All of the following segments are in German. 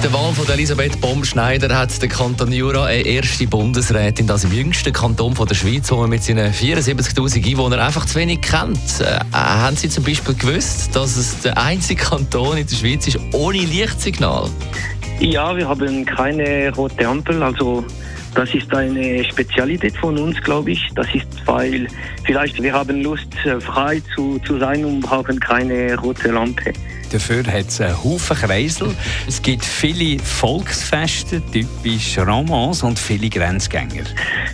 Mit der Wahl von Elisabeth Baumschneider hat der Kanton Jura eine erste Bundesrätin, das im jüngsten Kanton von der Schweiz, wo man mit seinen 74'000 Einwohnern einfach zu wenig kennt. Äh, haben Sie zum Beispiel gewusst, dass es der einzige Kanton in der Schweiz ist ohne Lichtsignal? Ja, wir haben keine rote Ampel, also das ist eine Spezialität von uns, glaube ich. Das ist, weil vielleicht wir haben Lust, äh, frei zu, zu sein und brauchen keine rote Lampe. Dafür hat es einen Haufen Kreisel. Es gibt viele Volksfeste, typisch Romans und viele Grenzgänger.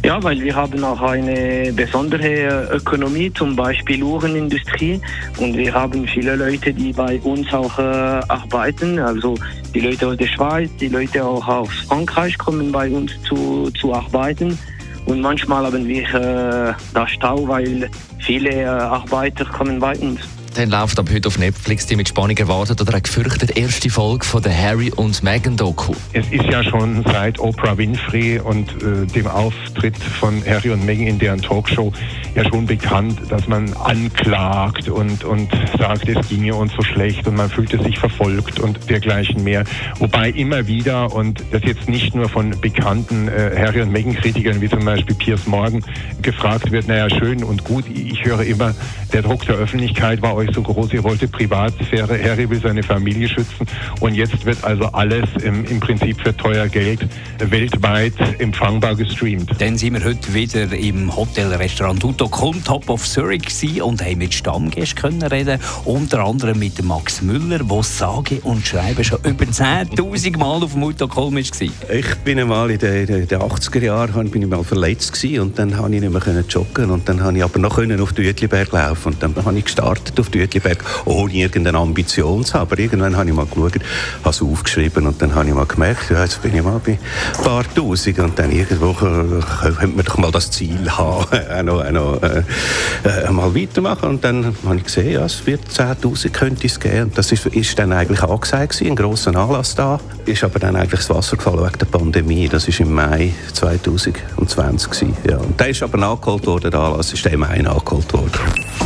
Ja, weil wir haben auch eine besondere Ökonomie, zum Beispiel Uhrenindustrie. Und wir haben viele Leute, die bei uns auch äh, arbeiten. Also die Leute aus der Schweiz, die Leute auch aus Frankreich kommen bei uns zu, zu arbeiten. Und manchmal haben wir äh, da Stau, weil viele äh, Arbeiter kommen bei uns. Dann läuft ab heute auf Netflix die mit Spannung erwartet oder gefürchtet erste Folge von der Harry und Meghan Doku. Es ist ja schon seit Oprah Winfrey und äh, dem Auftritt von Harry und Meghan in deren Talkshow ja schon bekannt, dass man anklagt und, und sagt, es ginge uns so schlecht und man fühlte sich verfolgt und dergleichen mehr. Wobei immer wieder, und das jetzt nicht nur von bekannten äh, Harry und Meghan-Kritikern wie zum Beispiel Piers Morgan gefragt wird, naja, schön und gut, ich höre immer, der Druck der Öffentlichkeit war euch so groß, ihr wolltet Privatsphäre, Harry will seine Familie schützen und jetzt wird also alles im, im Prinzip für teuer Geld weltweit empfangbar gestreamt. Dann sind wir heute wieder im Hotelrestaurant Uto Top of Zurich und haben mit Stammgästen können reden, unter anderem mit Max Müller, der sage und schreibe schon über 10'000 Mal auf dem Uto Kuhn war. Ich bin einmal in den, in den 80er Jahren bin ich mal verletzt gewesen und dann konnte ich nicht mehr joggen und dann konnte ich aber noch auf den Uetliberg laufen und dann habe ich gestartet auf den Uetliberg, ohne irgendeine Ambition zu haben. Aber irgendwann habe ich mal geschaut, habe es aufgeschrieben und dann habe ich mal gemerkt, ja, jetzt bin ich mal bei ein paar Tausend und dann irgendwo könnte man doch mal das Ziel haben, auch noch, äh, äh, weitermachen. Und dann habe ich gesehen, ja, es wird 10'000 könnte es geben. Und das ist, ist dann eigentlich angesagt gewesen, ein grosser Anlass da. Ist aber dann eigentlich das Wasser gefallen wegen der Pandemie. Das war im Mai 2020 gewesen, ja. Und der ist aber nachgeholt worden, der Anlass ist im Mai nachgeholt worden.